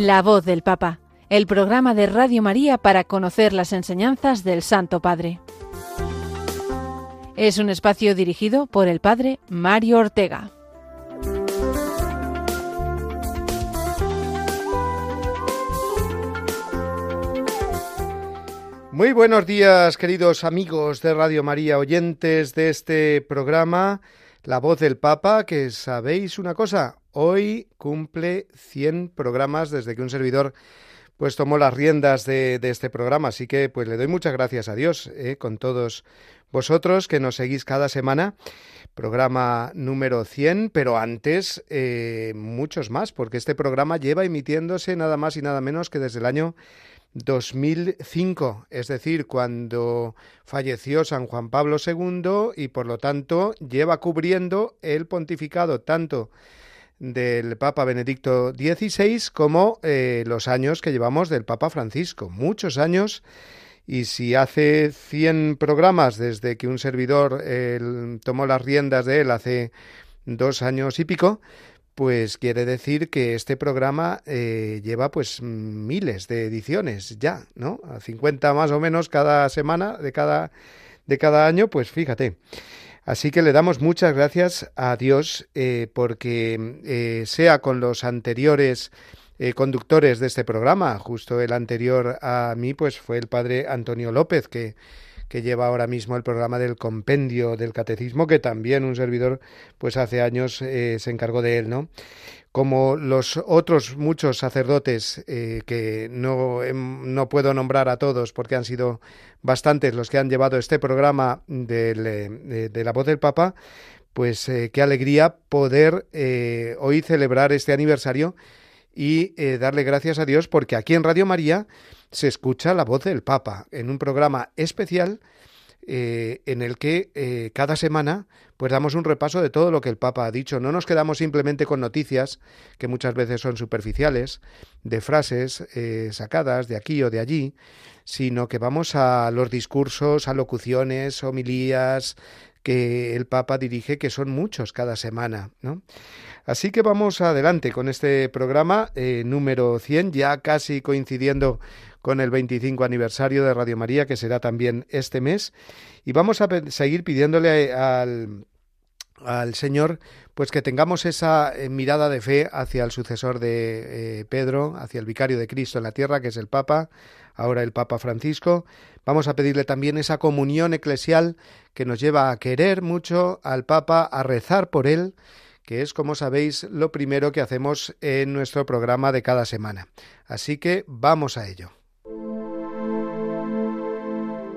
La voz del Papa, el programa de Radio María para conocer las enseñanzas del Santo Padre. Es un espacio dirigido por el Padre Mario Ortega. Muy buenos días, queridos amigos de Radio María, oyentes de este programa, La voz del Papa, que sabéis una cosa, hoy cumple 100 programas desde que un servidor pues tomó las riendas de, este programa, así que pues le doy muchas gracias a Dios eh, con todos vosotros que nos seguís cada semana. Programa número 100, pero antes eh, muchos más, porque este programa lleva emitiéndose nada más y nada menos que desde el año 2005, es decir, cuando falleció San Juan Pablo II y por lo tanto lleva cubriendo el pontificado tanto del Papa Benedicto XVI como eh, los años que llevamos del Papa Francisco, muchos años. Y si hace 100 programas desde que un servidor tomó las riendas de él hace dos años y pico, pues quiere decir que este programa eh, lleva pues miles de ediciones ya, ¿no? A 50 más o menos cada semana de cada, de cada año, pues fíjate. Así que le damos muchas gracias a Dios eh, porque eh, sea con los anteriores conductores de este programa, justo el anterior a mí, pues fue el padre Antonio López, que que lleva ahora mismo el programa del compendio del catecismo, que también un servidor, pues hace años eh, se encargó de él, ¿no? Como los otros muchos sacerdotes, eh, que no, no puedo nombrar a todos porque han sido bastantes los que han llevado este programa de, de la voz del Papa, pues eh, qué alegría poder hoy celebrar este aniversario y darle gracias a Dios porque aquí en Radio María se escucha la voz del Papa en un programa especial eh, en el que eh, cada semana pues damos un repaso de todo lo que el Papa ha dicho. No nos quedamos simplemente con noticias, que muchas veces son superficiales, de frases eh, sacadas de aquí o de allí, sino que vamos a los discursos, a locuciones, homilías que el Papa dirige, que son muchos cada semana. ¿no? Así que vamos adelante con este programa número 100, ya casi coincidiendo con el 25 aniversario de Radio María, que será también este mes. Y vamos a seguir pidiéndole al, al Señor, pues que tengamos esa eh, mirada de fe hacia el sucesor de eh, Pedro, hacia el vicario de Cristo en la tierra, que es el Papa, ahora el Papa Francisco. Vamos a pedirle también esa comunión eclesial que nos lleva a querer mucho al Papa, a rezar por él, que es, como sabéis, lo primero que hacemos en nuestro programa de cada semana. Así que vamos a ello.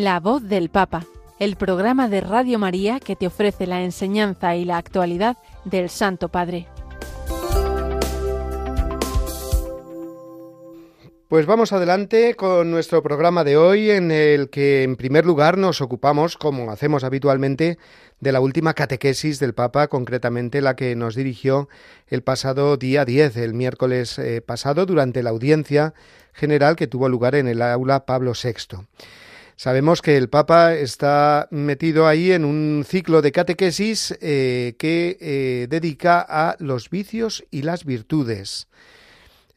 La voz del Papa, el programa de Radio María que te ofrece la enseñanza y la actualidad del Santo Padre. Pues vamos adelante con nuestro programa de hoy en el que en primer lugar nos ocupamos, como hacemos habitualmente, de la última catequesis del Papa, concretamente la que nos dirigió el pasado día 10, el miércoles eh, pasado, durante la audiencia general que tuvo lugar en el aula Pablo VI. Sabemos que el Papa está metido ahí en un ciclo de catequesis eh, que eh, dedica a los vicios y las virtudes.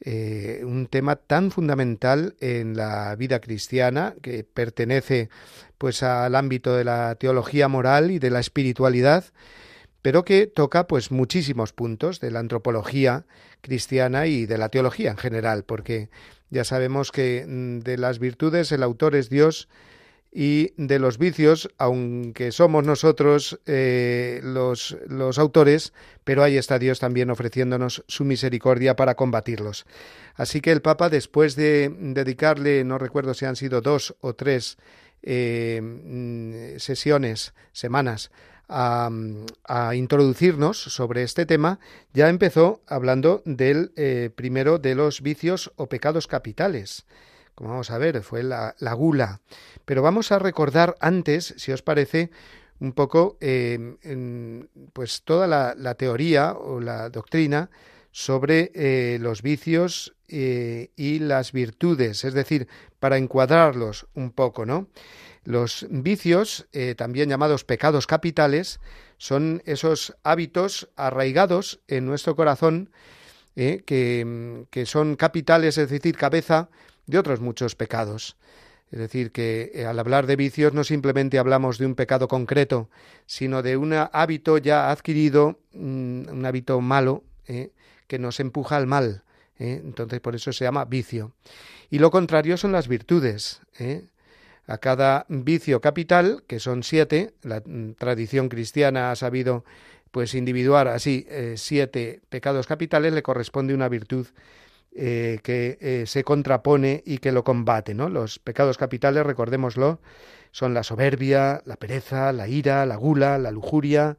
Eh, un tema tan fundamental en la vida cristiana que pertenece pues al ámbito de la teología moral y de la espiritualidad pero que toca pues muchísimos puntos de la antropología cristiana y de la teología en general, porque ya sabemos que mm, de las virtudes el autor es Dios y de los vicios, aunque somos nosotros eh, los, los autores, pero ahí está Dios también ofreciéndonos su misericordia para combatirlos. Así que el Papa, después de dedicarle, no recuerdo si han sido dos o tres eh, mm, sesiones, semanas, a, introducirnos sobre este tema, ya empezó hablando del eh, primero de los vicios o pecados capitales. Como vamos a ver, fue la, gula. Pero vamos a recordar antes, si os parece, un poco eh, pues toda la, teoría o la doctrina sobre eh, los vicios y las virtudes, es decir, para encuadrarlos un poco, ¿no? Los vicios, eh, también llamados pecados capitales, son esos hábitos arraigados en nuestro corazón eh, que, que, son capitales, es decir, cabeza de otros muchos pecados. Es decir, que eh, al hablar de vicios no simplemente hablamos de un pecado concreto, sino de un hábito ya adquirido, mm, un hábito malo, que nos empuja al mal. Entonces, por eso se llama vicio. Y lo contrario son las virtudes a cada vicio capital, que son siete, la mm, tradición cristiana ha sabido pues individuar así eh, siete pecados capitales, le corresponde una virtud eh, que eh, se contrapone y que lo combate. ¿no? Los pecados capitales, recordémoslo, son la soberbia, la pereza, la ira, la gula, la lujuria,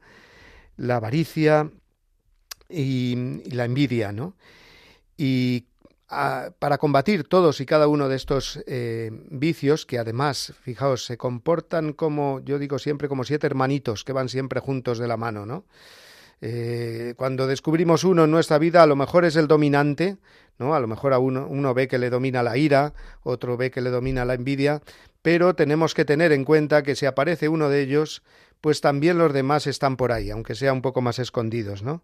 la avaricia y, y la envidia. ¿no? Y para combatir todos y cada uno de estos eh, vicios, que además, fijaos, se comportan como, yo digo siempre, como siete hermanitos que van siempre juntos de la mano, ¿no? Eh, cuando descubrimos uno en nuestra vida, a lo mejor es el dominante, ¿no? A lo mejor a uno, uno ve que le domina la ira, otro ve que le domina la envidia, pero tenemos que tener en cuenta que si aparece uno de ellos, pues también los demás están por ahí, aunque sea un poco más escondidos, ¿no?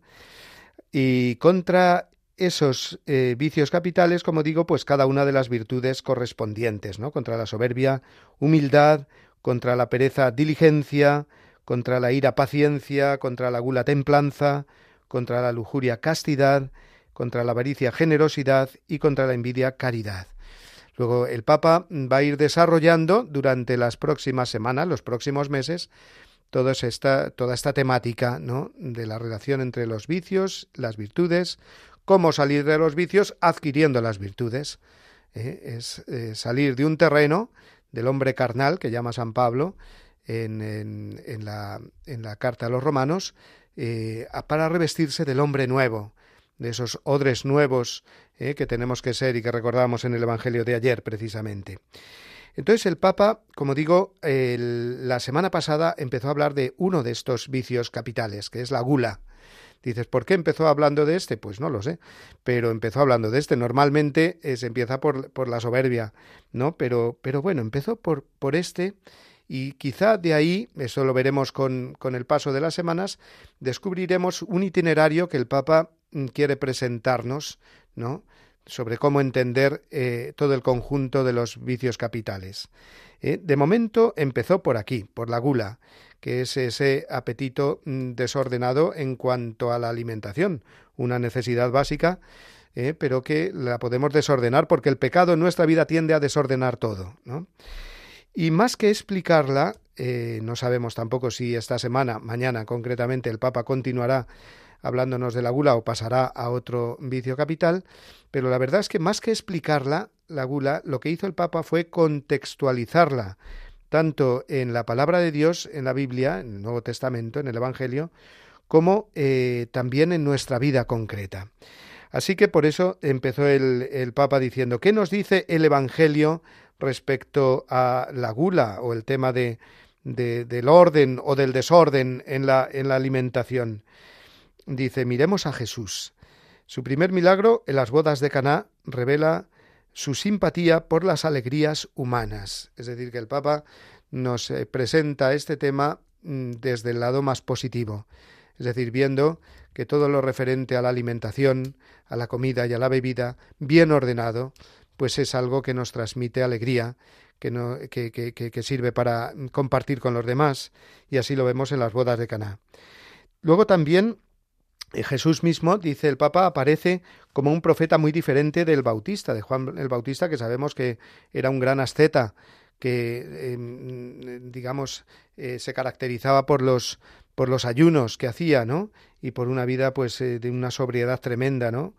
Y contra esos eh, vicios capitales, como digo, pues cada una de las virtudes correspondientes, ¿no? Contra la soberbia, humildad, contra la pereza, diligencia, contra la ira, paciencia, contra la gula, templanza, contra la lujuria, castidad, contra la avaricia, generosidad y contra la envidia, caridad. Luego el Papa va a ir desarrollando durante las próximas semanas, los próximos meses, toda esta, toda esta temática ¿no? de la relación entre los vicios, las virtudes, cómo salir de los vicios adquiriendo las virtudes. ¿eh? es eh, salir de un terreno del hombre carnal, que llama San Pablo en, la, carta a los romanos, eh, para revestirse del hombre nuevo, de esos odres nuevos que tenemos que ser y que recordamos en el Evangelio de ayer precisamente. Entonces el Papa, como digo, la semana pasada empezó a hablar de uno de estos vicios capitales, que es la gula. Dices, ¿por qué empezó hablando de este? Pues no lo sé, pero empezó hablando de este. Normalmente eh, se empieza por, por, la soberbia, ¿no? Pero, pero bueno, empezó por, por este y quizá de ahí, eso lo veremos con, con el paso de las semanas, descubriremos un itinerario que el Papa mm, quiere presentarnos, ¿no? Sobre cómo entender eh, todo el conjunto de los vicios capitales. Eh, de momento empezó por aquí, por la gula, que es ese apetito mm, desordenado en cuanto a la alimentación, una necesidad básica, eh, pero que la podemos desordenar porque el pecado en nuestra vida tiende a desordenar todo. Y más que explicarla, no sabemos tampoco si esta semana, mañana concretamente, el Papa continuará hablándonos de la gula o pasará a otro vicio capital, pero la verdad es que más que explicarla, la gula, lo que hizo el Papa fue contextualizarla tanto en la palabra de Dios, en la Biblia, en el Nuevo Testamento, en el Evangelio, como eh, también en nuestra vida concreta. Así que por eso empezó el, Papa diciendo, ¿qué nos dice el Evangelio respecto a la gula o el tema de, del orden o del desorden en la, en la alimentación? Dice, miremos a Jesús. Su primer milagro en las bodas de Caná revela su simpatía por las alegrías humanas. Es decir, que el Papa nos eh, presenta este tema mm, desde el lado más positivo, es decir, viendo que todo lo referente a la alimentación, a la comida y a la bebida, bien ordenado, pues es algo que nos transmite alegría, que, no, que, que, que sirve para compartir con los demás, y así lo vemos en las bodas de Caná. Luego también Jesús mismo, dice el Papa, aparece como un profeta muy diferente del Bautista, de Juan el Bautista, que sabemos que era un gran asceta, que, em, digamos, eh, se caracterizaba por los, por los ayunos que hacía, ¿no? Y por una vida, pues, eh, de una sobriedad tremenda, ¿no?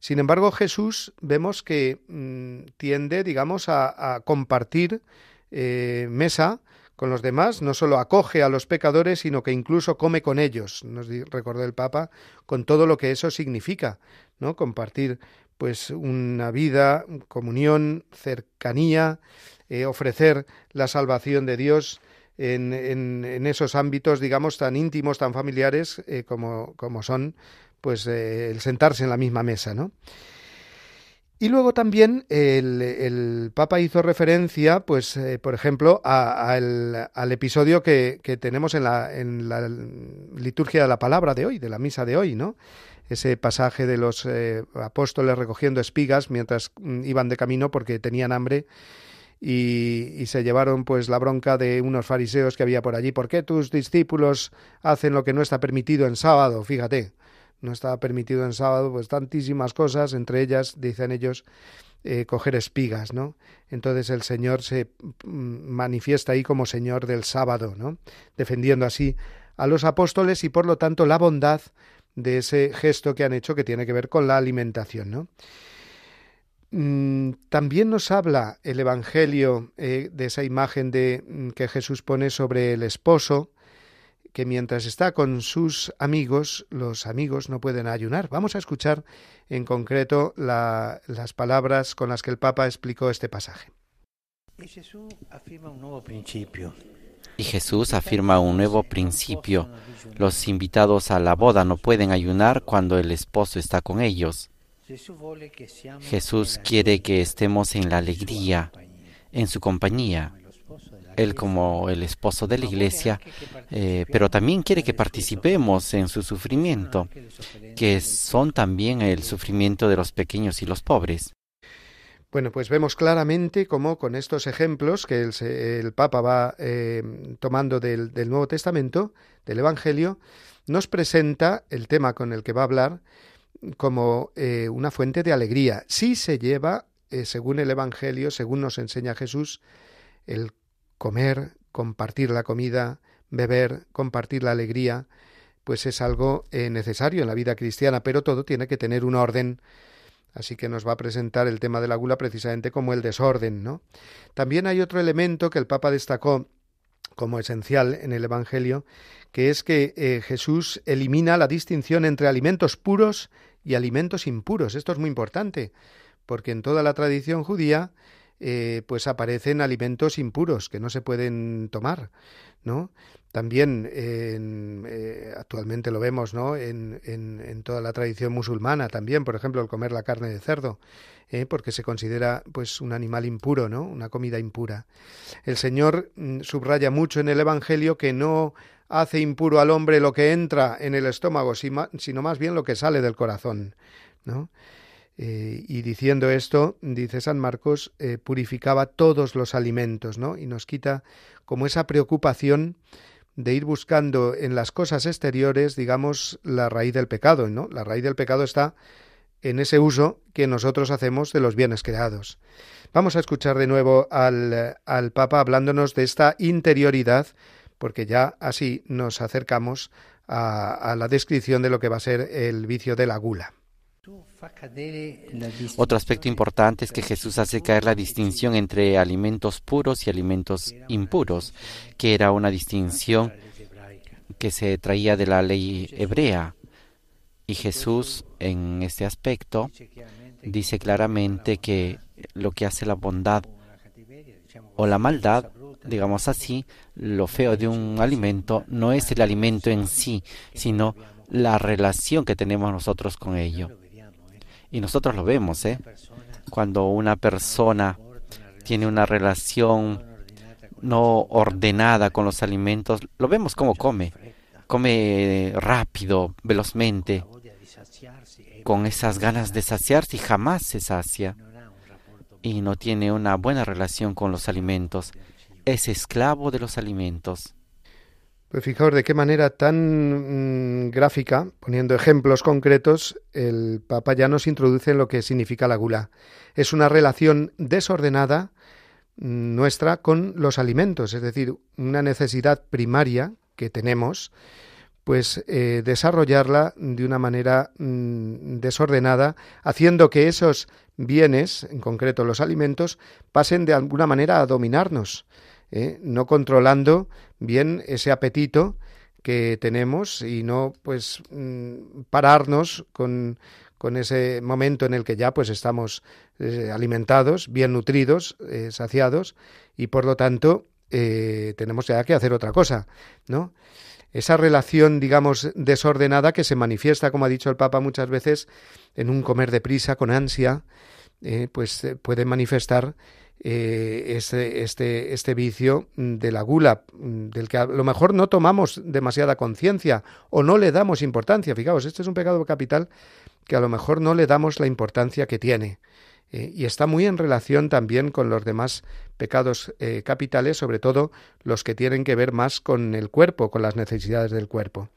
Sin embargo, Jesús vemos que mm, tiende, digamos, a, compartir mesa con los demás, no solo acoge a los pecadores, sino que incluso come con ellos, nos recordó el Papa, con todo lo que eso significa, ¿no? Compartir pues una vida, comunión, cercanía, eh, ofrecer la salvación de Dios en, en, esos ámbitos, digamos, tan íntimos, tan familiares eh, como, como, son pues eh, el sentarse en la misma mesa, ¿no? Y luego también el, Papa hizo referencia, pues, eh, por ejemplo, al episodio que, tenemos en la, en la, liturgia de la palabra de hoy, de la misa de hoy, ¿no? Ese pasaje de los eh, apóstoles recogiendo espigas mientras mm, iban de camino porque tenían hambre y, y, se llevaron pues la bronca de unos fariseos que había por allí. ¿Por qué tus discípulos hacen lo que no está permitido en sábado? Fíjate no estaba permitido en sábado, pues tantísimas cosas, entre ellas, dicen ellos, eh, coger espigas, ¿no? Entonces el Señor se mm, manifiesta ahí como Señor del sábado, ¿no? Defendiendo así a los apóstoles y por lo tanto la bondad de ese gesto que han hecho que tiene que ver con la alimentación, ¿no? Mm, también nos habla el Evangelio eh, de esa imagen de mm, que Jesús pone sobre el esposo, que mientras está con sus amigos, los amigos no pueden ayunar. Vamos a escuchar en concreto las palabras con las que el Papa explicó este pasaje. Y Jesús afirma un nuevo principio. Los invitados a la boda no pueden ayunar cuando el esposo está con ellos. Jesús quiere que estemos en la alegría, en su compañía él como el esposo de la iglesia, eh, pero también quiere que participemos en su sufrimiento, que son también el sufrimiento de los pequeños y los pobres. Bueno, pues vemos claramente cómo con estos ejemplos que el, Papa va eh, tomando del, Nuevo Testamento, del Evangelio, nos presenta el tema con el que va a hablar como eh, una fuente de alegría. Si se lleva, según el Evangelio, según nos enseña Jesús, el comer, compartir la comida, beber, compartir la alegría, pues es algo eh, necesario en la vida cristiana, pero todo tiene que tener un orden. Así que nos va a presentar el tema de la gula precisamente como el desorden, ¿no? También hay otro elemento que el Papa destacó como esencial en el Evangelio, que es que eh, Jesús elimina la distinción entre alimentos puros y alimentos impuros. Esto es muy importante, porque en toda la tradición judía eh, pues aparecen alimentos impuros que no se pueden tomar, ¿no? También eh, actualmente lo vemos, ¿no? En, en, toda la tradición musulmana también, por ejemplo, el comer la carne de cerdo, ¿eh? porque se considera pues un animal impuro, ¿no? Una comida impura. El Señor mm, subraya mucho en el Evangelio que no hace impuro al hombre lo que entra en el estómago, sino más bien lo que sale del corazón, ¿no? Eh, y diciendo esto, dice San Marcos, eh, purificaba todos los alimentos, ¿no? Y nos quita como esa preocupación de ir buscando en las cosas exteriores, digamos, la raíz del pecado, ¿no? La raíz del pecado está en ese uso que nosotros hacemos de los bienes creados. Vamos a escuchar de nuevo al, al Papa hablándonos de esta interioridad, porque ya así nos acercamos a la descripción de lo que va a ser el vicio de la gula. Otro aspecto importante es que Jesús hace caer la distinción entre alimentos puros y alimentos impuros, que era una distinción que se traía de la ley hebrea. Y Jesús en este aspecto dice claramente que lo que hace la bondad o la maldad, digamos así, lo feo de un alimento no es el alimento en sí, sino la relación que tenemos nosotros con ello. Y nosotros lo vemos, ¿eh? Cuando una persona tiene una relación no ordenada con los alimentos, lo vemos como come. Come rápido, velozmente, con esas ganas de saciarse y jamás se sacia. Y no tiene una buena relación con los alimentos. Es esclavo de los alimentos. Pues fijaos de qué manera tan mm, gráfica, poniendo ejemplos concretos, el Papa ya nos introduce en lo que significa la gula. Es una relación desordenada mm, nuestra con los alimentos, es decir, una necesidad primaria que tenemos, pues eh, desarrollarla de una manera mm, desordenada, haciendo que esos bienes, en concreto los alimentos, pasen de alguna manera a dominarnos, ¿eh? no controlando bien ese apetito que tenemos y no pues mm, pararnos con, con ese momento en el que ya pues estamos eh, alimentados, bien nutridos, eh, saciados y por lo tanto tenemos ya que hacer otra cosa, ¿no? Esa relación, digamos, desordenada que se manifiesta, como ha dicho el Papa muchas veces, en un comer deprisa, con ansia, pues puede manifestar eh, este, este, vicio de la gula, del que a lo mejor no tomamos demasiada conciencia o no le damos importancia. Fijaos, este es un pecado capital que a lo mejor no le damos la importancia que tiene. Eh, y está muy en relación también con los demás pecados eh, capitales, sobre todo los que tienen que ver más con el cuerpo, con las necesidades del cuerpo.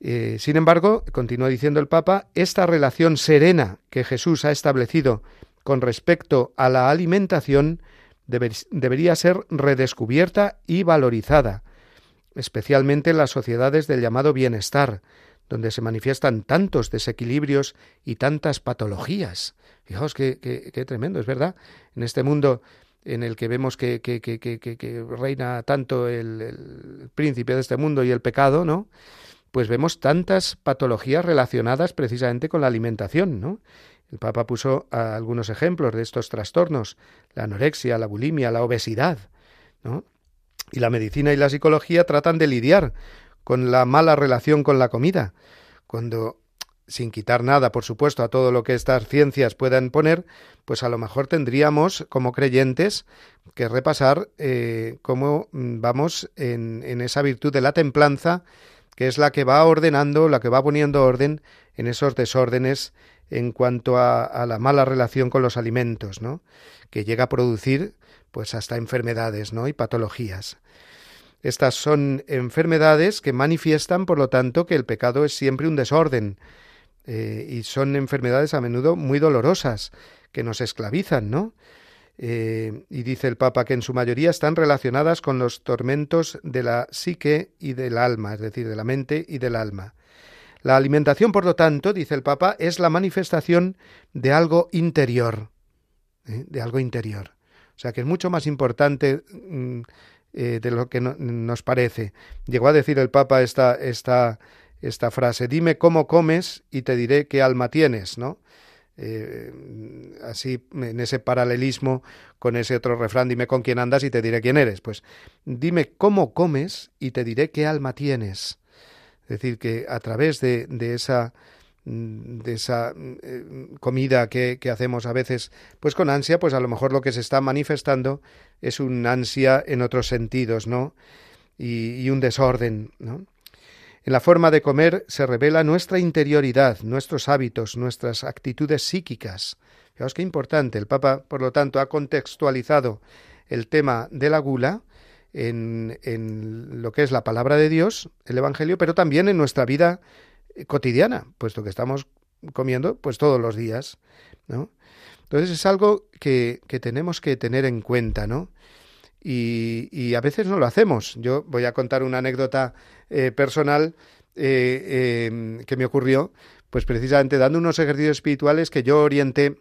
sin embargo, continúa diciendo el Papa, esta relación serena que Jesús ha establecido con respecto a la alimentación debería ser redescubierta y valorizada, especialmente en las sociedades del llamado bienestar, donde se manifiestan tantos desequilibrios y tantas patologías. Fijaos qué, tremendo, es verdad. En este mundo en el que vemos que, que reina tanto el, el, príncipe de este mundo y el pecado, ¿no? Pues vemos tantas patologías relacionadas precisamente con la alimentación, ¿no? El Papa puso algunos ejemplos de estos trastornos, la anorexia, la bulimia, la obesidad, ¿no? Y la medicina y la psicología tratan de lidiar con la mala relación con la comida, cuando sin quitar nada, por supuesto, a todo lo que estas ciencias puedan poner, pues a lo mejor tendríamos como creyentes que repasar eh, cómo vamos en, en esa virtud de la templanza, que es la que va ordenando, la que va poniendo orden en esos desórdenes en cuanto a, la mala relación con los alimentos, ¿no? que llega a producir pues hasta enfermedades ¿no? y patologías. Estas son enfermedades que manifiestan, por lo tanto, que el pecado es siempre un desorden eh, y son enfermedades a menudo muy dolorosas que nos esclavizan, ¿no? Eh, y dice el Papa que en su mayoría están relacionadas con los tormentos de la psique y del alma, es decir, de la mente y del alma. La alimentación, por lo tanto, dice el Papa, es la manifestación de algo interior, ¿eh? de algo interior. O sea que es mucho más importante mm, eh, de lo que nos parece. Llegó a decir el Papa esta, esta, esta frase, dime cómo comes y te diré qué alma tienes, ¿no? Eh, así en ese paralelismo con ese otro refrán, dime con quién andas y te diré quién eres. Pues dime cómo comes y te diré qué alma tienes. Es decir, que a través de, de esa de esa eh, comida que, que, hacemos a veces pues con ansia, pues a lo mejor lo que se está manifestando es un ansia en otros sentidos, ¿no? Y, y un desorden, ¿no? En la forma de comer se revela nuestra interioridad, nuestros hábitos, nuestras actitudes psíquicas. Fijaos qué importante. El Papa, por lo tanto, ha contextualizado el tema de la gula en, lo que es la palabra de Dios, el Evangelio, pero también en nuestra vida cotidiana, puesto que estamos comiendo pues todos los días, ¿no? Entonces es algo que, que tenemos que tener en cuenta, ¿no? Y, a veces no lo hacemos. Yo voy a contar una anécdota eh, personal eh, eh, que me ocurrió, pues precisamente dando unos ejercicios espirituales que yo orienté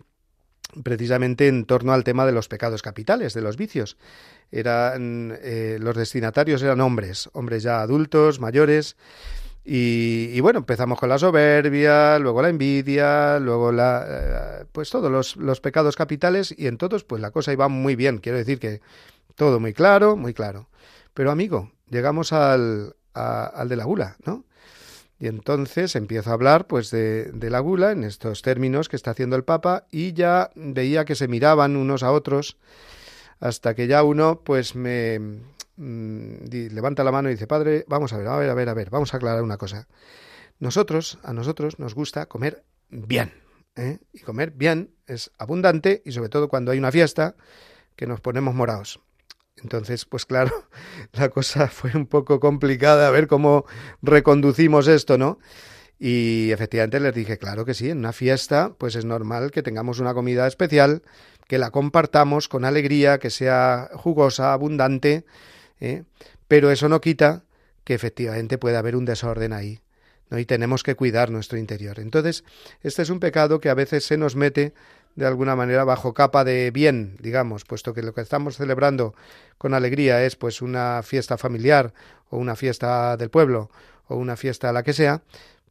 precisamente en torno al tema de los pecados capitales, de los vicios. Eran los destinatarios eran hombres, hombres ya adultos, mayores. Y, bueno, empezamos con la soberbia, luego la envidia, luego la, pues todos los, los, pecados capitales y en todos pues la cosa iba muy bien. Quiero decir que todo muy claro, muy claro. Pero amigo, llegamos al, al de la gula, ¿no? Y entonces empiezo a hablar pues de, de, la gula en estos términos que está haciendo el Papa y ya veía que se miraban unos a otros hasta que ya uno pues me mm, levanta la mano y dice, padre, vamos a ver, a ver, a ver, a ver, vamos a aclarar una cosa. Nosotros, a nosotros nos gusta comer bien. ¿eh? Y comer bien es abundante y sobre todo cuando hay una fiesta que nos ponemos morados. Entonces, pues claro, la cosa fue un poco complicada a ver cómo reconducimos esto, ¿no? Y efectivamente les dije, claro que sí, en una fiesta, pues es normal que tengamos una comida especial, que la compartamos con alegría, que sea jugosa, abundante, ¿eh? pero eso no quita que efectivamente pueda haber un desorden ahí. ¿no? Y tenemos que cuidar nuestro interior. Entonces, este es un pecado que a veces se nos mete de alguna manera bajo capa de bien, digamos, puesto que lo que estamos celebrando con alegría es pues una fiesta familiar o una fiesta del pueblo o una fiesta la que sea,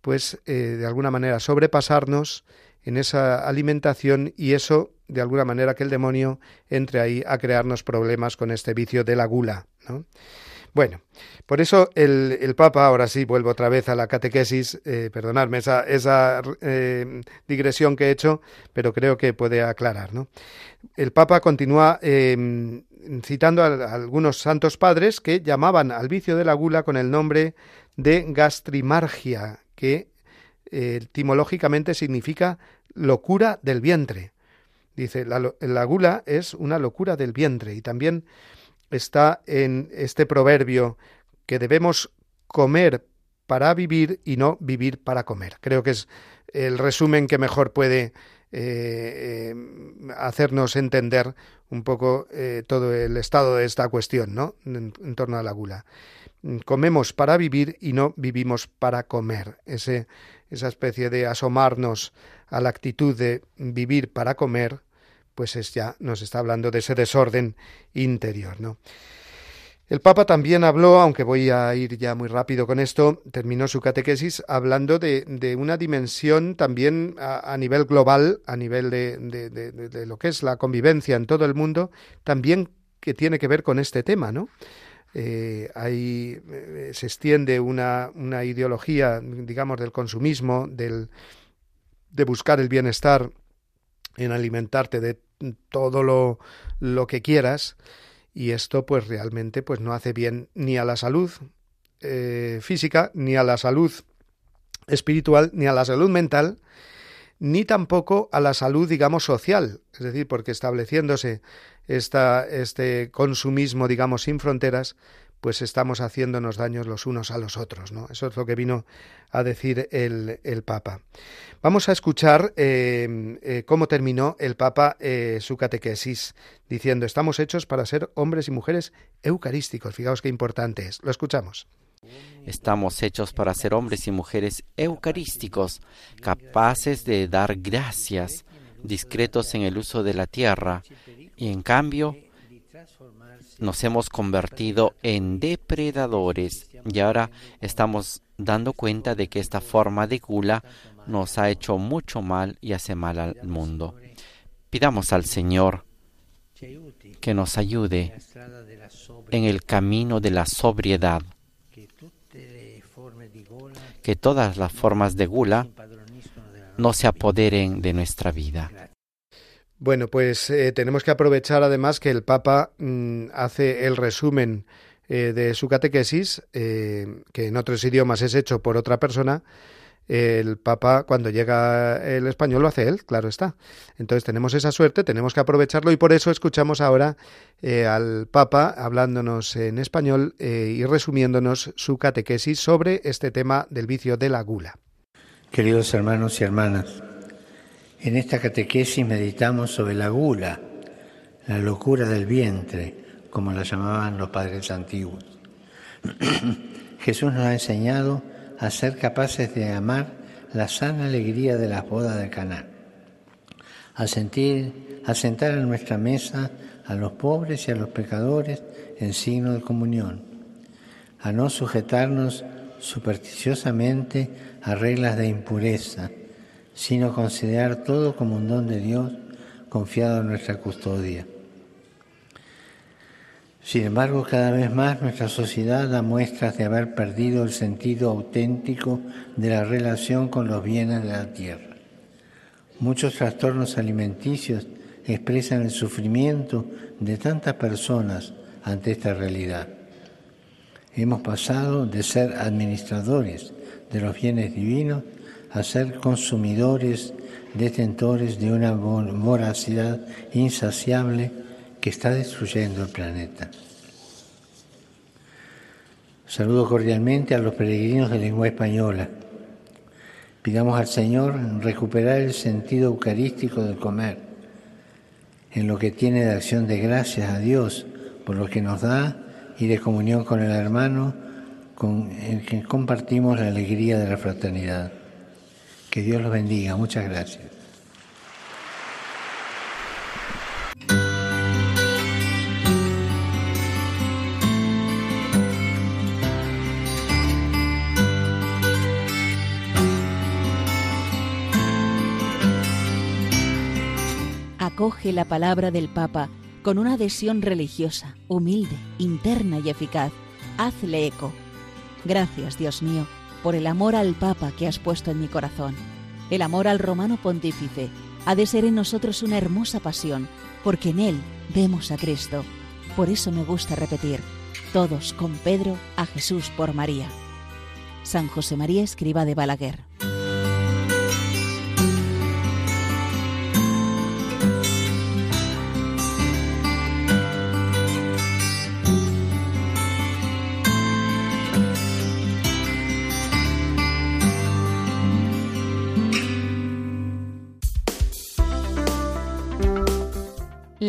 pues eh, de alguna manera sobrepasarnos en esa alimentación y eso de alguna manera que el demonio entre ahí a crearnos problemas con este vicio de la gula. ¿no? Bueno, por eso el, el, Papa, ahora sí vuelvo otra vez a la catequesis, eh, perdonadme esa, eh, digresión que he hecho, pero creo que puede aclarar. ¿no? El Papa continúa eh, citando a, algunos santos padres que llamaban al vicio de la gula con el nombre de gastrimargia, que etimológicamente significa locura del vientre. Dice, la, la gula es una locura del vientre y también está en este proverbio que debemos comer para vivir y no vivir para comer. Creo que es el resumen que mejor puede eh, eh, hacernos entender un poco eh, todo el estado de esta cuestión, ¿no? En, torno a la gula. Comemos para vivir y no vivimos para comer. Esa especie de asomarnos a la actitud de vivir para comer pues es ya nos está hablando de ese desorden interior, ¿no? El Papa también habló, aunque voy a ir ya muy rápido con esto, terminó su catequesis hablando de, de una dimensión también a, nivel global, a nivel de, de, de, lo que es la convivencia en todo el mundo, también que tiene que ver con este tema, ¿no? Eh, ahí eh, se extiende una, una ideología, digamos, del consumismo, del, de buscar el bienestar en alimentarte de todo lo, lo que quieras y esto pues realmente pues no hace bien ni a la salud eh, física ni a la salud espiritual ni a la salud mental ni tampoco a la salud digamos social. Es decir porque estableciéndose esta, este consumismo digamos sin fronteras pues estamos haciéndonos daños los unos a los otros. ¿no? Eso es lo que vino a decir el, el Papa. Vamos a escuchar eh, eh, cómo terminó el Papa eh, su catequesis, diciendo, estamos hechos para ser hombres y mujeres eucarísticos. Fijaos qué importante es. Lo escuchamos. Estamos hechos para ser hombres y mujeres eucarísticos, capaces de dar gracias, discretos en el uso de la tierra, y en cambio nos hemos convertido en depredadores y ahora estamos dando cuenta de que esta forma de gula nos ha hecho mucho mal y hace mal al mundo. Pidamos al Señor que nos ayude en el camino de la sobriedad, que todas las formas de gula no se apoderen de nuestra vida. Bueno, pues eh, tenemos que aprovechar además que el Papa mmm, hace el resumen eh, de su catequesis, eh, que en otros idiomas es hecho por otra persona. El Papa, cuando llega el español, lo hace él, claro está. Entonces tenemos esa suerte, tenemos que aprovecharlo y por eso escuchamos ahora al Papa hablándonos en español y resumiéndonos su catequesis sobre este tema del vicio de la gula. Queridos hermanos y hermanas, en esta catequesis meditamos sobre la gula, la locura del vientre, como la llamaban los padres antiguos. Jesús nos ha enseñado a ser capaces de amar la sana alegría de las bodas de Caná, a sentir, a sentar en nuestra mesa a los pobres y a los pecadores en signo de comunión, a no sujetarnos supersticiosamente a reglas de impureza, sino considerar todo como un don de Dios confiado en nuestra custodia. Sin embargo, cada vez más nuestra sociedad da muestras de haber perdido el sentido auténtico de la relación con los bienes de la tierra. Muchos trastornos alimenticios expresan el sufrimiento de tantas personas ante esta realidad. Hemos pasado de ser administradores de los bienes divinos a ser consumidores, detentores de una voracidad insaciable que está destruyendo el planeta. Saludo cordialmente a los peregrinos de lengua española. Pidamos al Señor recuperar el sentido eucarístico del comer, en lo que tiene de acción de gracias a Dios por lo que nos da y de comunión con el hermano con que compartimos la alegría de la fraternidad. Que Dios los bendiga. Muchas gracias. acoge la palabra del Papa con una adhesión religiosa, humilde, interna y eficaz. Hazle eco. Gracias, Dios mío, por el amor al Papa que has puesto en mi corazón. El amor al romano pontífice ha de ser en nosotros una hermosa pasión, porque en él vemos a Cristo. Por eso me gusta repetir, todos con Pedro, a Jesús por María. San José María Escriba de Balaguer.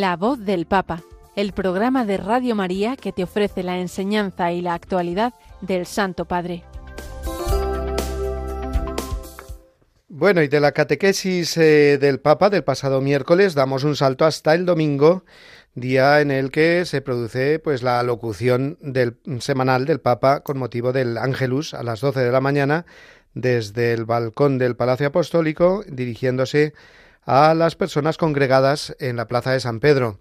La voz del Papa, el programa de Radio María que te ofrece la enseñanza y la actualidad del Santo Padre. Bueno, y de la catequesis eh, del Papa del pasado miércoles damos un salto hasta el domingo, día en el que se produce pues la locución del semanal del Papa con motivo del Ángelus a las 12 de la mañana desde el balcón del Palacio Apostólico dirigiéndose a las personas congregadas en la Plaza de San Pedro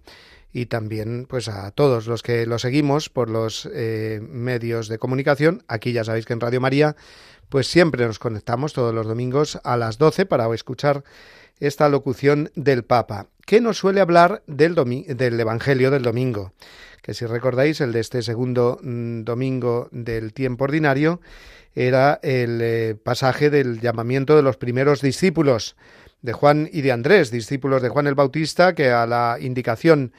y también pues a todos los que lo seguimos por los eh, medios de comunicación. Aquí ya sabéis que en Radio María pues siempre nos conectamos todos los domingos a las 12 para escuchar esta locución del Papa, que nos suele hablar del, del Evangelio del domingo, que si recordáis el de este segundo mm, domingo del tiempo ordinario era el eh, pasaje del llamamiento de los primeros discípulos de Juan y de Andrés, discípulos de Juan el Bautista, que a la indicación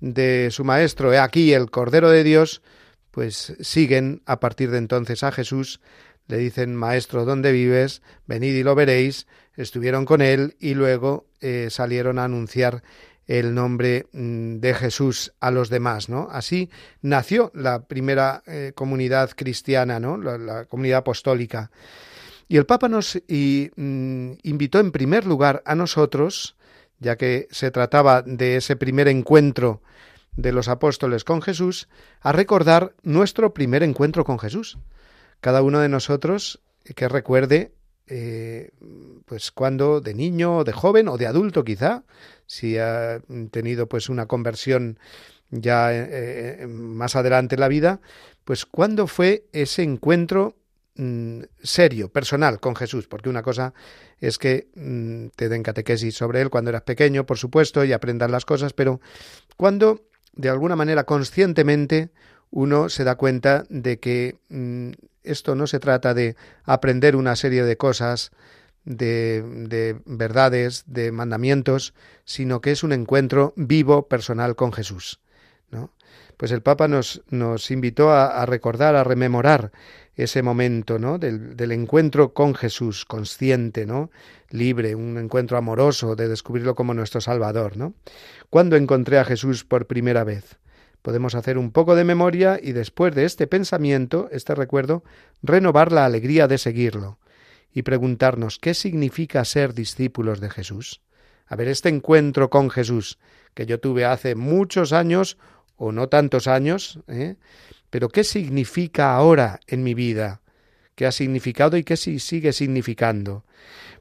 de su maestro, he aquí el Cordero de Dios, pues siguen a partir de entonces a Jesús, le dicen, Maestro, ¿dónde vives? Venid y lo veréis, estuvieron con él y luego eh, salieron a anunciar el nombre mm, de Jesús a los demás, ¿no? Así nació la primera eh, comunidad cristiana, ¿no? la comunidad apostólica. Y el Papa nos mm, invitó en primer lugar a nosotros, ya que se trataba de ese primer encuentro de los apóstoles con Jesús, a recordar nuestro primer encuentro con Jesús. Cada uno de nosotros que recuerde, eh, pues cuando de niño, de joven o de adulto quizá, si ha tenido pues una conversión ya eh, eh, más adelante en la vida, pues cuándo fue ese encuentro Mm, serio, personal con Jesús, porque una cosa es que mm, te den catequesis sobre él cuando eras pequeño, por supuesto, y aprendas las cosas, pero cuando de alguna manera conscientemente uno se da cuenta de que mm, esto no se trata de aprender una serie de cosas, de, de, verdades, de mandamientos, sino que es un encuentro vivo, personal con Jesús. ¿no? Pues el Papa nos, nos invitó a recordar, a rememorar ese momento, ¿no? Del, encuentro con Jesús, consciente, ¿no? Libre, un encuentro amoroso de descubrirlo como nuestro Salvador, ¿no? ¿Cuándo encontré a Jesús por primera vez? Podemos hacer un poco de memoria y después de este pensamiento, este recuerdo, renovar la alegría de seguirlo y preguntarnos qué significa ser discípulos de Jesús. A ver, este encuentro con Jesús que yo tuve hace muchos años o no tantos años, ¿eh? Pero ¿qué significa ahora en mi vida? ¿Qué ha significado y qué sigue significando?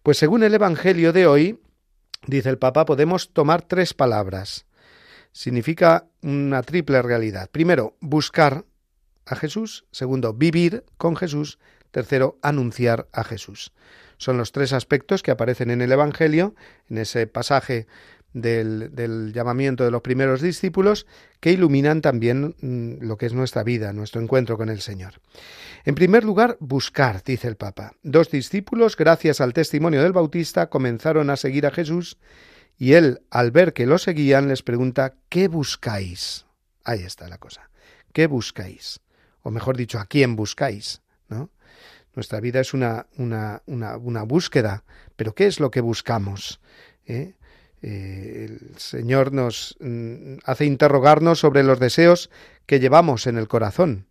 Pues según el Evangelio de hoy, dice el Papa, podemos tomar tres palabras. Significa una triple realidad. Primero, buscar a Jesús. Segundo, vivir con Jesús. Tercero, anunciar a Jesús. Son los tres aspectos que aparecen en el Evangelio, en ese pasaje del, llamamiento de los primeros discípulos que iluminan también mm, lo que es nuestra vida, nuestro encuentro con el Señor. En primer lugar, buscar, dice el Papa. Dos discípulos, gracias al testimonio del Bautista, comenzaron a seguir a Jesús y él, al ver que lo seguían, les pregunta, ¿qué buscáis? Ahí está la cosa. ¿Qué buscáis? o mejor dicho, a quién buscáis, ¿no? Nuestra vida es una, una, una, búsqueda, pero ¿qué es lo que buscamos? ¿Eh? Eh, el Señor nos mm, hace interrogarnos sobre los deseos que llevamos en el corazón.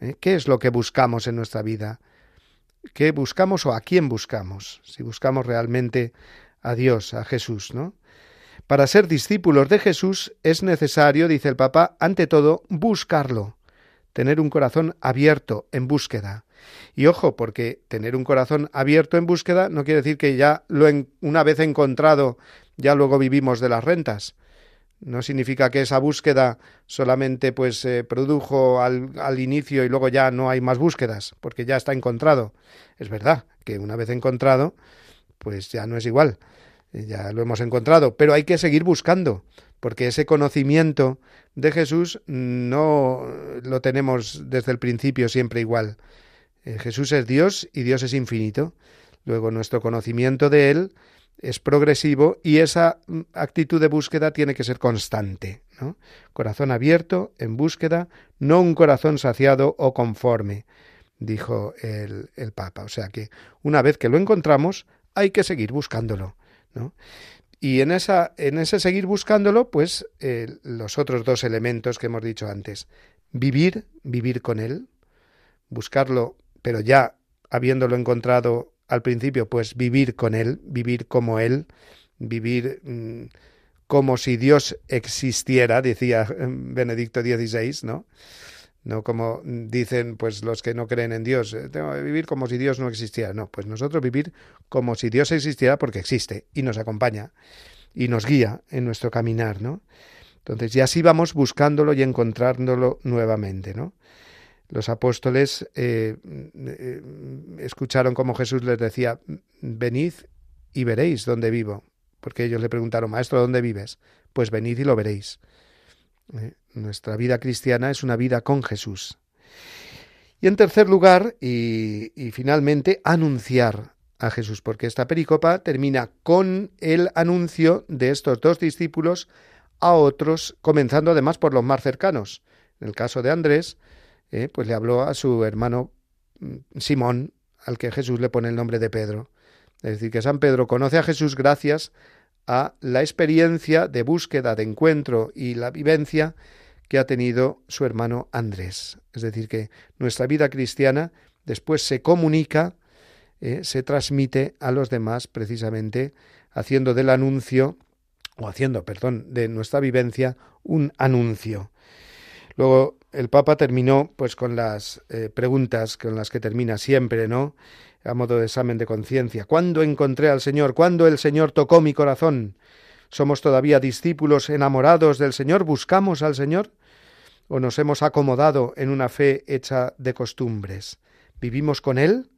¿eh? ¿Qué es lo que buscamos en nuestra vida? ¿Qué buscamos o a quién buscamos? Si buscamos realmente a Dios, a Jesús, ¿no? Para ser discípulos de Jesús es necesario, dice el Papa, ante todo, buscarlo, tener un corazón abierto en búsqueda. Y ojo, porque tener un corazón abierto en búsqueda no quiere decir que ya lo una vez encontrado, ya luego vivimos de las rentas. No significa que esa búsqueda solamente pues se produjo al, al, inicio y luego ya no hay más búsquedas, porque ya está encontrado. Es verdad que una vez encontrado, pues ya no es igual. Eh, ya lo hemos encontrado, pero hay que seguir buscando, porque ese conocimiento de Jesús no lo tenemos desde el principio siempre igual. Eh, Jesús es Dios y Dios es infinito. Luego nuestro conocimiento de Él es progresivo y esa mm, actitud de búsqueda tiene que ser constante. ¿no? Corazón abierto, en búsqueda, no un corazón saciado o conforme, dijo el, el Papa. O sea que una vez que lo encontramos, hay que seguir buscándolo. ¿no? Y en, esa, en ese seguir buscándolo, pues eh, los otros dos elementos que hemos dicho antes. Vivir, vivir con Él, buscarlo, pero ya habiéndolo encontrado al principio, pues vivir con Él, vivir como Él, vivir mm, como si Dios existiera, decía mm, Benedicto XVI, ¿no? No como dicen pues los que no creen en Dios, eh, tengo que vivir como si Dios no existiera. No, pues nosotros vivir como si Dios existiera porque existe y nos acompaña y nos guía en nuestro caminar, ¿no? Entonces, y así vamos buscándolo y encontrándolo nuevamente, ¿no? Los apóstoles eh, eh, escucharon como Jesús les decía, venid y veréis dónde vivo. Porque ellos le preguntaron, Maestro, ¿dónde vives? Pues venid y lo veréis. ¿Eh? Nuestra vida cristiana es una vida con Jesús. Y en tercer lugar, y, y, finalmente, anunciar a Jesús, porque esta pericopa termina con el anuncio de estos dos discípulos a otros, comenzando además por los más cercanos. En el caso de Andrés, eh, pues le habló a su hermano mm, Simón, al que Jesús le pone el nombre de Pedro. Es decir, que San Pedro conoce a Jesús gracias a la experiencia de búsqueda, de encuentro y la vivencia que ha tenido su hermano Andrés. Es decir, que nuestra vida cristiana después se comunica, eh, se transmite a los demás precisamente haciendo del anuncio, o haciendo, perdón, de nuestra vivencia un anuncio. Luego el Papa terminó pues con las eh, preguntas con las que termina siempre, ¿no? A modo de examen de conciencia. ¿Cuándo encontré al Señor? ¿Cuándo el Señor tocó mi corazón? ¿Somos todavía discípulos enamorados del Señor? ¿Buscamos al Señor? ¿O nos hemos acomodado en una fe hecha de costumbres? ¿Vivimos con Él?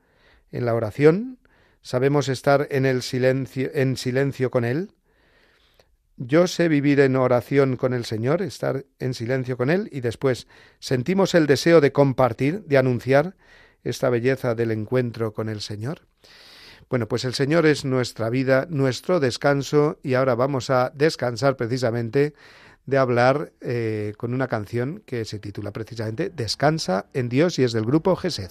¿En la oración? ¿Sabemos estar en el silencio, en silencio con Él? Yo sé vivir en oración con el Señor, estar en silencio con Él y después sentimos el deseo de compartir, de anunciar esta belleza del encuentro con el Señor. Bueno, pues el Señor es nuestra vida, nuestro descanso y ahora vamos a descansar precisamente de hablar eh, con una canción que se titula precisamente Descansa en Dios y es del grupo Gesed.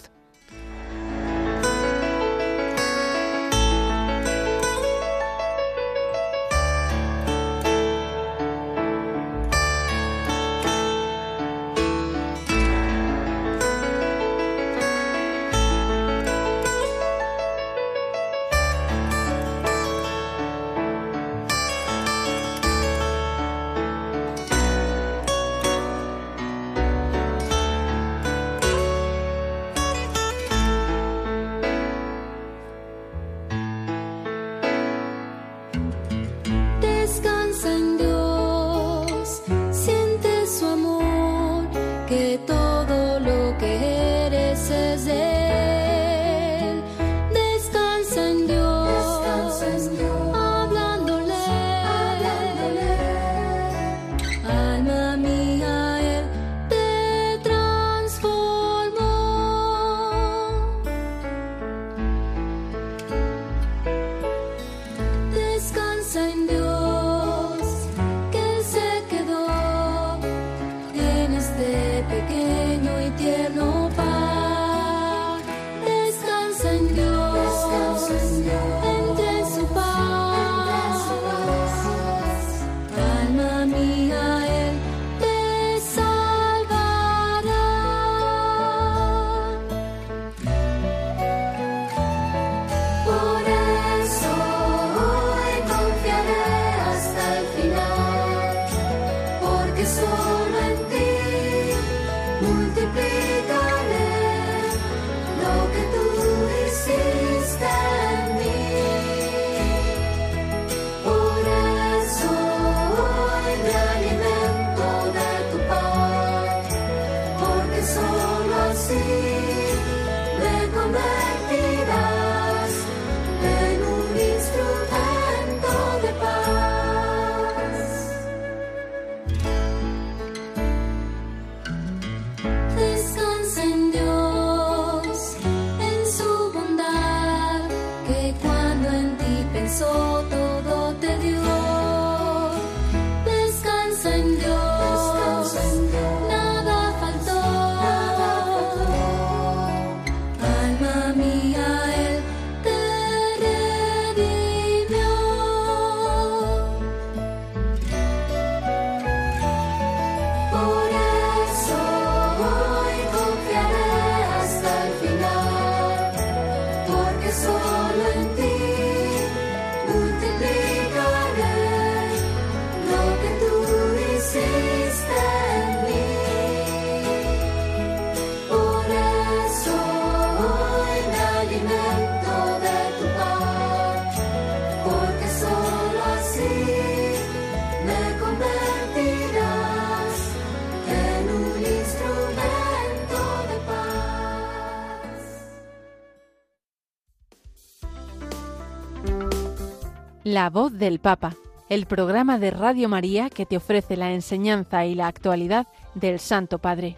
La voz del Papa, el programa de Radio María que te ofrece la enseñanza y la actualidad del Santo Padre.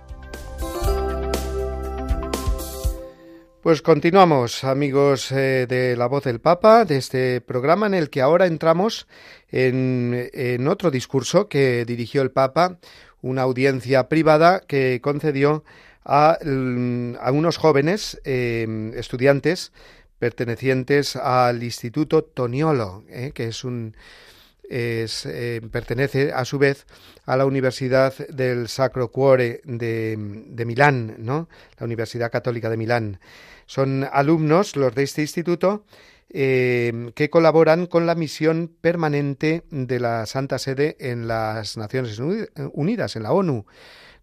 Pues continuamos, amigos eh, de La Voz del Papa, de este programa en el que ahora entramos en, otro discurso que dirigió el Papa, una audiencia privada que concedió a, unos jóvenes eh, estudiantes pertenecientes al Instituto Toniolo, eh, que es un es, pertenece a su vez a la Universidad del Sacro Cuore de, de Milán, ¿no? la Universidad Católica de Milán. Son alumnos, los de este instituto, eh, que colaboran con la misión permanente de la Santa Sede en las Naciones Unidas, en la ONU.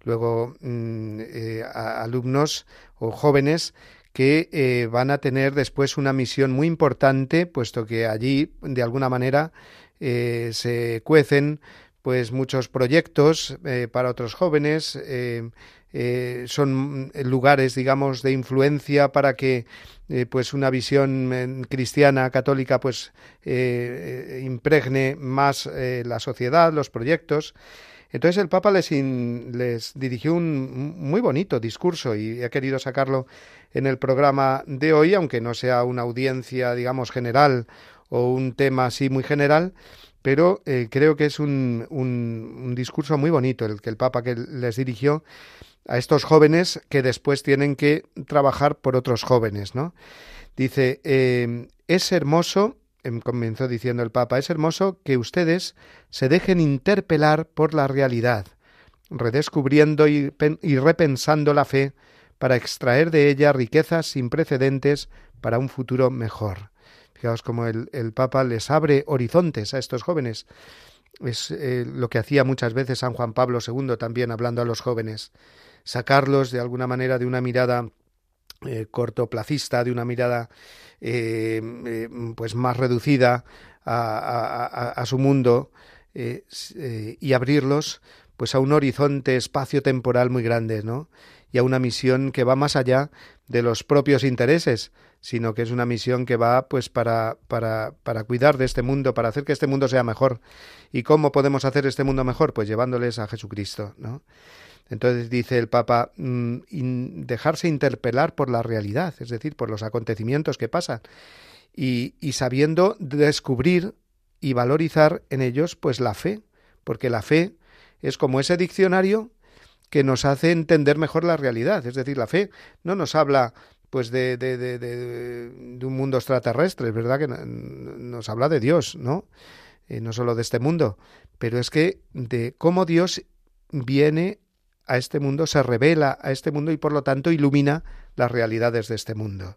Luego, mm, eh, alumnos o jóvenes que eh, van a tener después una misión muy importante, puesto que allí, de alguna manera, se cuecen pues muchos proyectos para otros jóvenes, eh, son lugares, digamos, de influencia para que eh, pues una visión eh, cristiana católica pues impregne más la sociedad, los proyectos. Entonces el Papa les, dirigió un muy bonito discurso y he querido sacarlo en el programa de hoy, aunque no sea una audiencia, digamos, general o un tema así muy general, pero creo que es un, un, discurso muy bonito el que el Papa que les dirigió a estos jóvenes que después tienen que trabajar por otros jóvenes, ¿no? Dice, eh, es hermoso, comenzó diciendo el Papa, es hermoso que ustedes se dejen interpelar por la realidad, redescubriendo y, repensando la fe para extraer de ella riquezas sin precedentes para un futuro mejor. Fijaos cómo el, Papa les abre horizontes a estos jóvenes. Es eh, lo que hacía muchas veces San Juan Pablo II también hablando a los jóvenes sacarlos de alguna manera de una mirada eh, cortoplacista, de una mirada eh, eh, pues más reducida a, su mundo y abrirlos pues a un horizonte espacio-temporal muy grande, ¿no? Y a una misión que va más allá de los propios intereses, sino que es una misión que va pues para, para, para cuidar de este mundo, para hacer que este mundo sea mejor. ¿Y cómo podemos hacer este mundo mejor? Pues llevándoles a Jesucristo, ¿no? Entonces dice el Papa, mm, dejarse interpelar por la realidad, es decir, por los acontecimientos que pasan, y, sabiendo descubrir y valorizar en ellos pues la fe, porque la fe es como ese diccionario que nos hace entender mejor la realidad, es decir, la fe no nos habla pues de un mundo extraterrestre, es verdad que nos habla de Dios, ¿no? Eh, no solo de este mundo, pero es que de cómo Dios viene a este mundo, se revela a este mundo y por lo tanto ilumina las realidades de este mundo.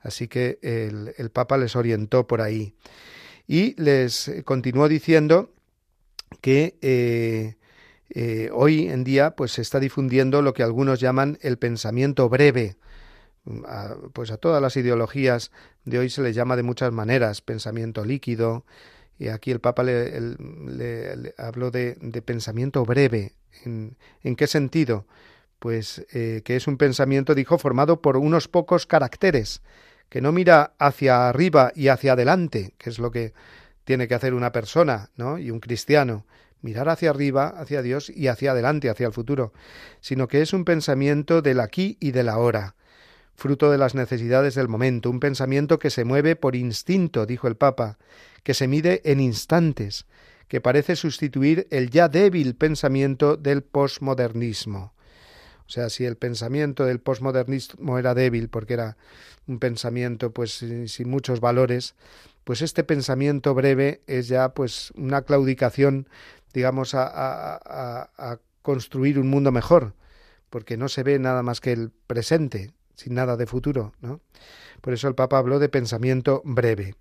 Así que el, Papa les orientó por ahí. Y les continuó diciendo que eh, eh, hoy en día pues se está difundiendo lo que algunos llaman el pensamiento breve. pues a todas las ideologías de hoy se les llama de muchas maneras, pensamiento líquido, y aquí el Papa le, habló de, pensamiento breve. ¿En, qué sentido? Pues eh, que es un pensamiento, dijo, formado por unos pocos caracteres, que no mira hacia arriba y hacia adelante, que es lo que tiene que hacer una persona, ¿no? Y un cristiano, mirar hacia arriba, hacia Dios y hacia adelante, hacia el futuro, sino que es un pensamiento del aquí y del ahora, fruto de las necesidades del momento, un pensamiento que se mueve por instinto, dijo el Papa, que se mide en instantes, que parece sustituir el ya débil pensamiento del posmodernismo. O sea, si el pensamiento del posmodernismo era débil porque era un pensamiento pues sin muchos valores, pues este pensamiento breve es ya pues una claudicación, digamos, a, a, a construir un mundo mejor, porque no se ve nada más que el presente, sin nada de futuro, ¿no? Por eso el Papa habló de pensamiento breve.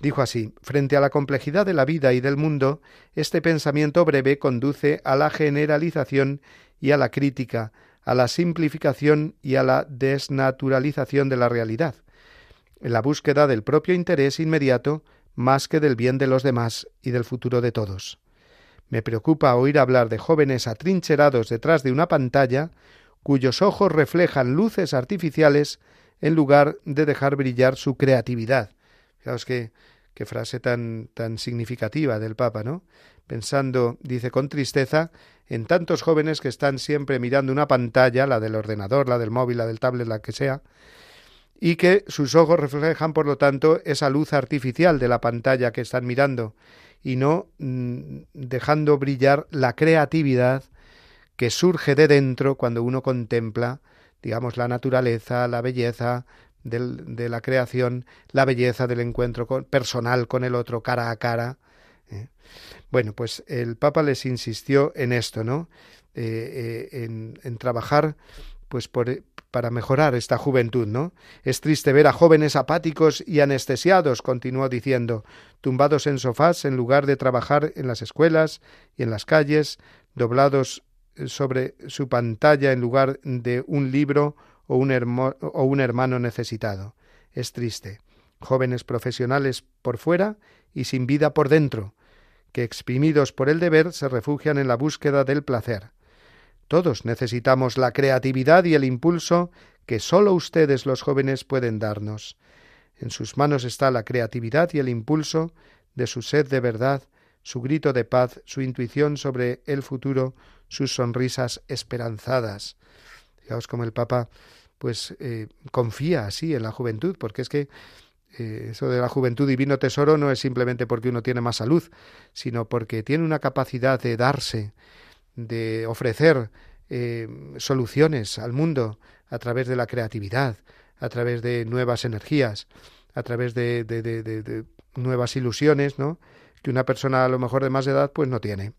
Dijo así, frente a la complejidad de la vida y del mundo, este pensamiento breve conduce a la generalización y a la crítica, a la simplificación y a la desnaturalización de la realidad, en la búsqueda del propio interés inmediato más que del bien de los demás y del futuro de todos. Me preocupa oír hablar de jóvenes atrincherados detrás de una pantalla cuyos ojos reflejan luces artificiales en lugar de dejar brillar su creatividad. Fijaos qué, frase tan, tan significativa del Papa, ¿no? Pensando, dice con tristeza, en tantos jóvenes que están siempre mirando una pantalla, la del ordenador, la del móvil, la del tablet, la que sea, y que sus ojos reflejan, por lo tanto, esa luz artificial de la pantalla que están mirando y no mm, dejando brillar la creatividad que surge de dentro cuando uno contempla, digamos, la naturaleza, la belleza de la creación, la belleza del encuentro personal con el otro cara a cara. ¿eh? Bueno, pues el Papa les insistió en esto, ¿no? Eh, eh, en, trabajar, pues para mejorar esta juventud, ¿no? Es triste ver a jóvenes apáticos y anestesiados, continuó diciendo, tumbados en sofás en lugar de trabajar en las escuelas y en las calles, doblados sobre su pantalla en lugar de un libro o un, hermano necesitado. Es triste. Jóvenes profesionales por fuera y sin vida por dentro, que exprimidos por el deber se refugian en la búsqueda del placer. Todos necesitamos la creatividad y el impulso que sólo ustedes los jóvenes pueden darnos. En sus manos está la creatividad y el impulso de su sed de verdad, su grito de paz, su intuición sobre el futuro, sus sonrisas esperanzadas. Fijaos como el Papa pues eh, confía así en la juventud, porque es que eh, eso de la juventud divino tesoro no es simplemente porque uno tiene más salud, sino porque tiene una capacidad de darse, de ofrecer eh, soluciones al mundo a través de la creatividad, a través de nuevas energías, a través de, nuevas ilusiones, ¿no? Que una persona a lo mejor de más edad pues no tiene.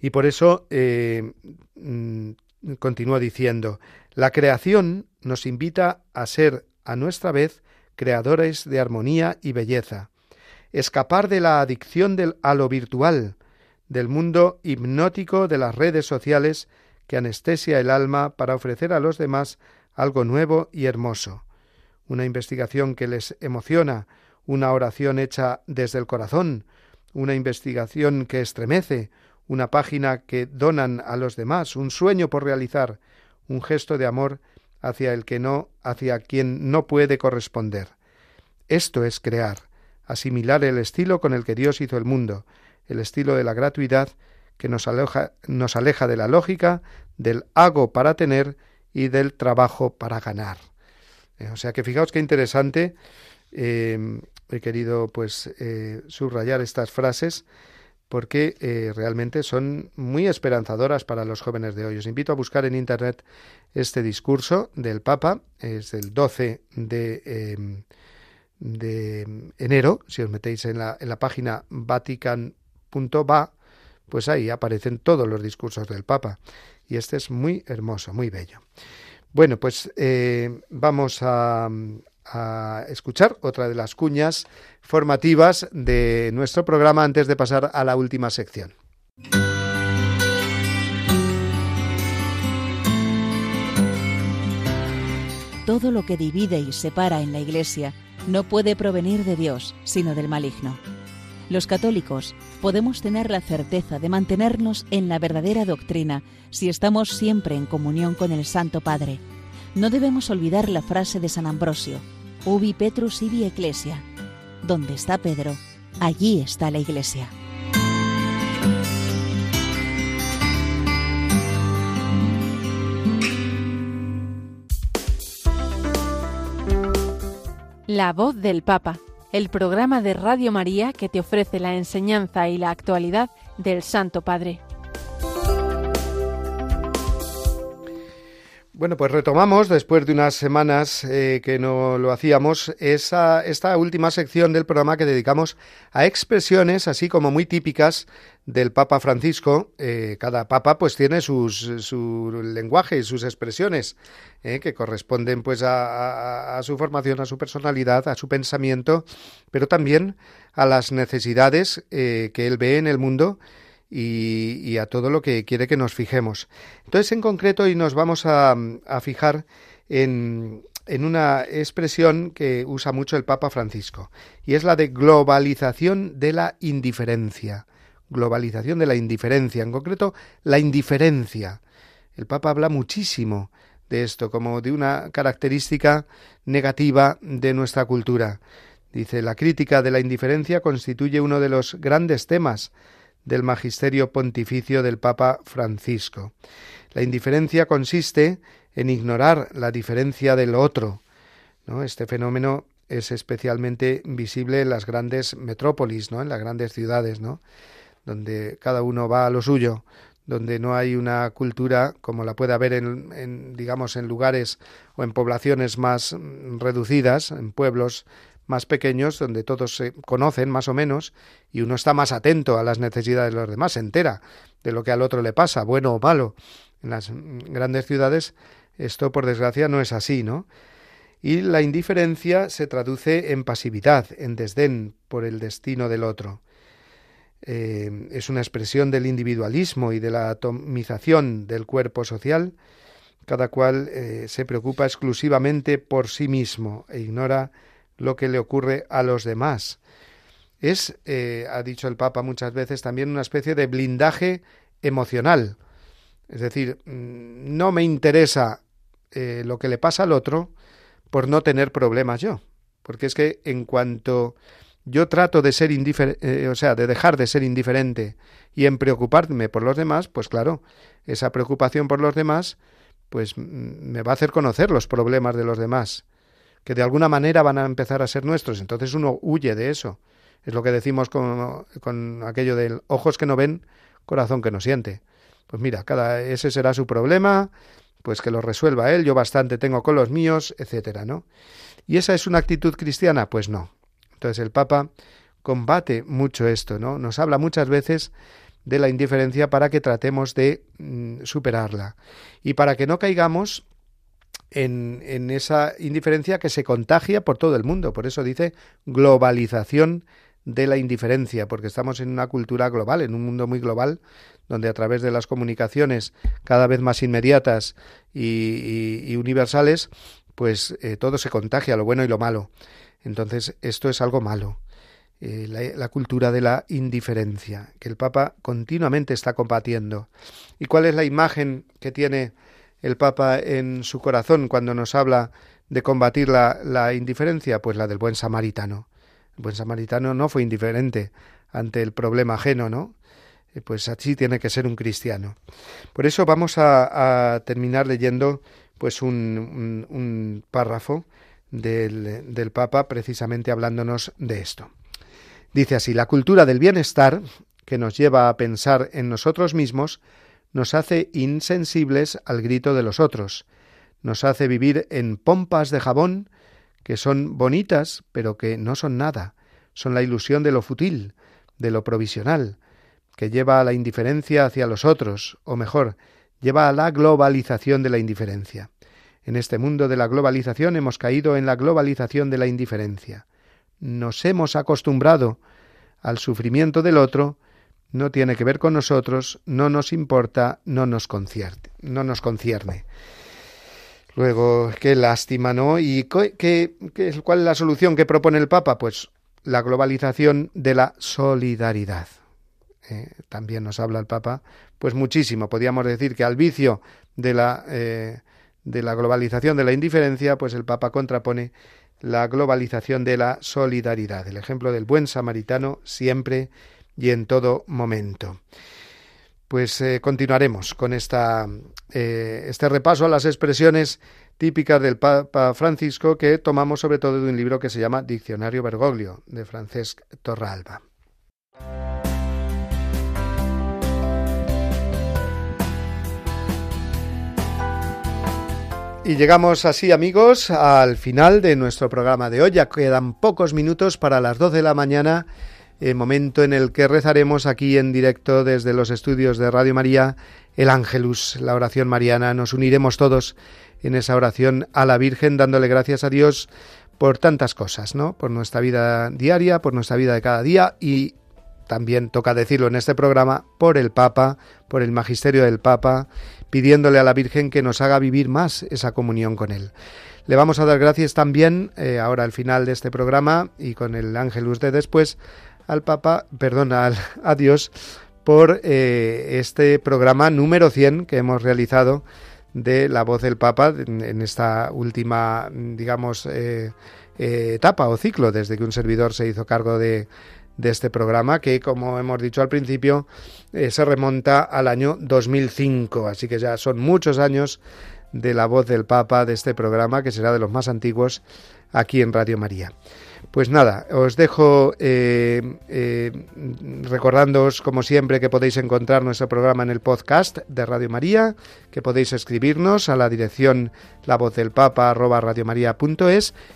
Y por eso eh, mm, continúa diciendo, la creación nos invita a ser a nuestra vez creadores de armonía y belleza, escapar de la adicción a lo virtual, del mundo hipnótico de las redes sociales que anestesia el alma para ofrecer a los demás algo nuevo y hermoso. Una investigación que les emociona, una oración hecha desde el corazón, una investigación que estremece, una página que donan a los demás, un sueño por realizar, un gesto de amor hacia el que no, hacia quien no puede corresponder. Esto es crear, asimilar el estilo con el que Dios hizo el mundo, el estilo de la gratuidad que nos aleja, nos aleja de la lógica, del hago para tener y del trabajo para ganar. Eh, o sea que fijaos qué interesante. Eh, he querido pues eh, subrayar estas frases porque eh, realmente son muy esperanzadoras para los jóvenes de hoy. Os invito a buscar en Internet este discurso del Papa, es del 12 de, em, de enero, si os metéis en la, en la página vatican.va, pues ahí aparecen todos los discursos del Papa. Y este es muy hermoso, muy bello. Bueno, pues eh, vamos a, a escuchar otra de las cuñas formativas de nuestro programa antes de pasar a la última sección. Todo lo que divide y separa en la Iglesia no puede provenir de Dios, sino del maligno. Los católicos podemos tener la certeza de mantenernos en la verdadera doctrina si estamos siempre en comunión con el Santo Padre. No debemos olvidar la frase de San Ambrosio, Ubi Petrus ibi Ecclesia. Donde está Pedro, allí está la Iglesia. La voz del Papa, el programa de Radio María que te ofrece la enseñanza y la actualidad del Santo Padre. Bueno, pues retomamos, después de unas semanas eh, que no lo hacíamos, esa, esta última sección del programa que dedicamos a expresiones así como muy típicas del Papa Francisco. Eh, cada Papa pues tiene sus, su lenguaje y sus expresiones eh, que corresponden pues a, a, su formación, a su personalidad, a su pensamiento, pero también a las necesidades que él ve en el mundo y, a todo lo que quiere que nos fijemos. Entonces, en concreto, hoy nos vamos a, fijar en, en una expresión que usa mucho el Papa Francisco, y es la de globalización de la indiferencia. Globalización de la indiferencia, en concreto, la indiferencia. El Papa habla muchísimo de esto como de una característica negativa de nuestra cultura Dice, la crítica de la indiferencia constituye uno de los grandes temas del magisterio pontificio del Papa Francisco. La indiferencia consiste en ignorar la diferencia del otro. ¿no? Este fenómeno es especialmente visible en las grandes metrópolis, ¿no? en las grandes ciudades, donde cada uno va a lo suyo, donde no hay una cultura como la puede haber en, en, digamos en lugares o en poblaciones más reducidas, en pueblos más pequeños donde todos se conocen más o menos y uno está más atento a las necesidades de los demás, se entera de lo que al otro le pasa, bueno o malo. En las grandes ciudades esto por desgracia no es así, ¿no? Y la indiferencia se traduce en pasividad, en desdén por el destino del otro. Eh, es una expresión del individualismo y de la atomización del cuerpo social. Cada cual eh, se preocupa exclusivamente por sí mismo e ignora lo que le ocurre a los demás. Es, eh, ha dicho el Papa muchas veces, también una especie de blindaje emocional. Es decir, mm, no me interesa eh, lo que le pasa al otro por no tener problemas yo. Porque es que en cuanto yo trato de ser indiferente, eh, o sea, de dejar de ser indiferente y en preocuparme por los demás, pues claro, esa preocupación por los demás, pues mm, me va a hacer conocer los problemas de los demás que de alguna manera van a empezar a ser nuestros. Entonces uno huye de eso. Es lo que decimos con, con aquello del ojos que no ven, corazón que no siente. Pues mira, cada ese será su problema, pues que lo resuelva él, yo bastante tengo con los míos, etcétera, ¿no? ¿Y esa es una actitud cristiana? Pues no. Entonces el Papa combate mucho esto, ¿no? Nos habla muchas veces de la indiferencia para que tratemos de mm, superarla y para que no caigamos en, esa indiferencia que se contagia por todo el mundo. Por eso dice globalización de la indiferencia, porque estamos en una cultura global, en un mundo muy global, donde a través de las comunicaciones cada vez más inmediatas y, universales, pues eh, todo se contagia, lo bueno y lo malo. Entonces, esto es algo malo. Eh, la, la, cultura de la indiferencia, que el Papa continuamente está combatiendo. ¿Y cuál es la imagen que tiene el Papa en su corazón cuando nos habla de combatir la, indiferencia? Pues la del buen samaritano. El buen samaritano no fue indiferente ante el problema ajeno, ¿no? Eh, pues así tiene que ser un cristiano. Por eso vamos a, terminar leyendo pues un, párrafo del Papa precisamente hablándonos de esto. Dice así, la cultura del bienestar, que nos lleva a pensar en nosotros mismos, nos hace insensibles al grito de los otros, nos hace vivir en pompas de jabón que son bonitas, pero que no son nada, son la ilusión de lo fútil, de lo provisional, que lleva a la indiferencia hacia los otros, o mejor, lleva a la globalización de la indiferencia. En este mundo de la globalización hemos caído en la globalización de la indiferencia. Nos hemos acostumbrado al sufrimiento del otro no tiene que ver con nosotros, no nos importa, no nos concierne. No nos concierne. Luego, qué lástima, ¿no? ¿Y qué, cuál es la solución que propone el Papa? Pues la globalización de la solidaridad. Eh, también nos habla el Papa, pues muchísimo. Podríamos decir que al vicio de la, eh, de la globalización de la indiferencia, pues el Papa contrapone la globalización de la solidaridad. El ejemplo del buen samaritano siempre y en todo momento. Pues eh, continuaremos con esta, eh, este repaso a las expresiones típicas del Papa Francisco que tomamos sobre todo de un libro que se llama Diccionario Bergoglio de Francesc Torralba. Y llegamos así, amigos, al final de nuestro programa de hoy. Ya quedan pocos minutos para las 12 de la mañana eh, momento en el que rezaremos aquí en directo desde los estudios de Radio María el Ángelus, la oración mariana. Nos uniremos todos en esa oración a la Virgen dándole gracias a Dios por tantas cosas, ¿no? Por nuestra vida diaria, por nuestra vida de cada día y también toca decirlo en este programa, por el Papa, por el magisterio del Papa, pidiéndole a la Virgen que nos haga vivir más esa comunión con Él. Le vamos a dar gracias también, eh, ahora al final de este programa y con el Ángelus de después, al Papa, perdón, al, a Dios por eh, este programa número 100 que hemos realizado de la voz del Papa en, esta última, digamos, eh, eh, etapa o ciclo desde que un servidor se hizo cargo de, de este programa que, como hemos dicho al principio, se remonta al año 2005. Así que ya son muchos años de la voz del Papa de este programa, que será de los más antiguos aquí en Radio María. Pues nada, os dejo eh, eh, recordándoos, como siempre, que podéis encontrar nuestro programa en el podcast de Radio María, que podéis escribirnos a la dirección la voz del papa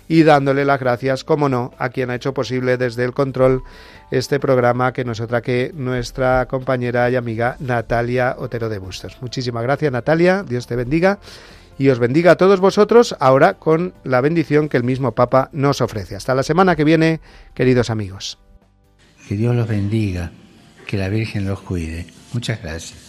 y dándole las gracias, como no, a quien ha hecho posible desde el control este programa que nos que nuestra compañera y amiga Natalia Otero de Bustos. Muchísimas gracias, Natalia. Dios te bendiga y os bendiga a todos vosotros ahora con la bendición que el mismo Papa nos ofrece. Hasta la semana que viene, queridos amigos. Que Dios los bendiga, que la Virgen los cuide. Muchas gracias.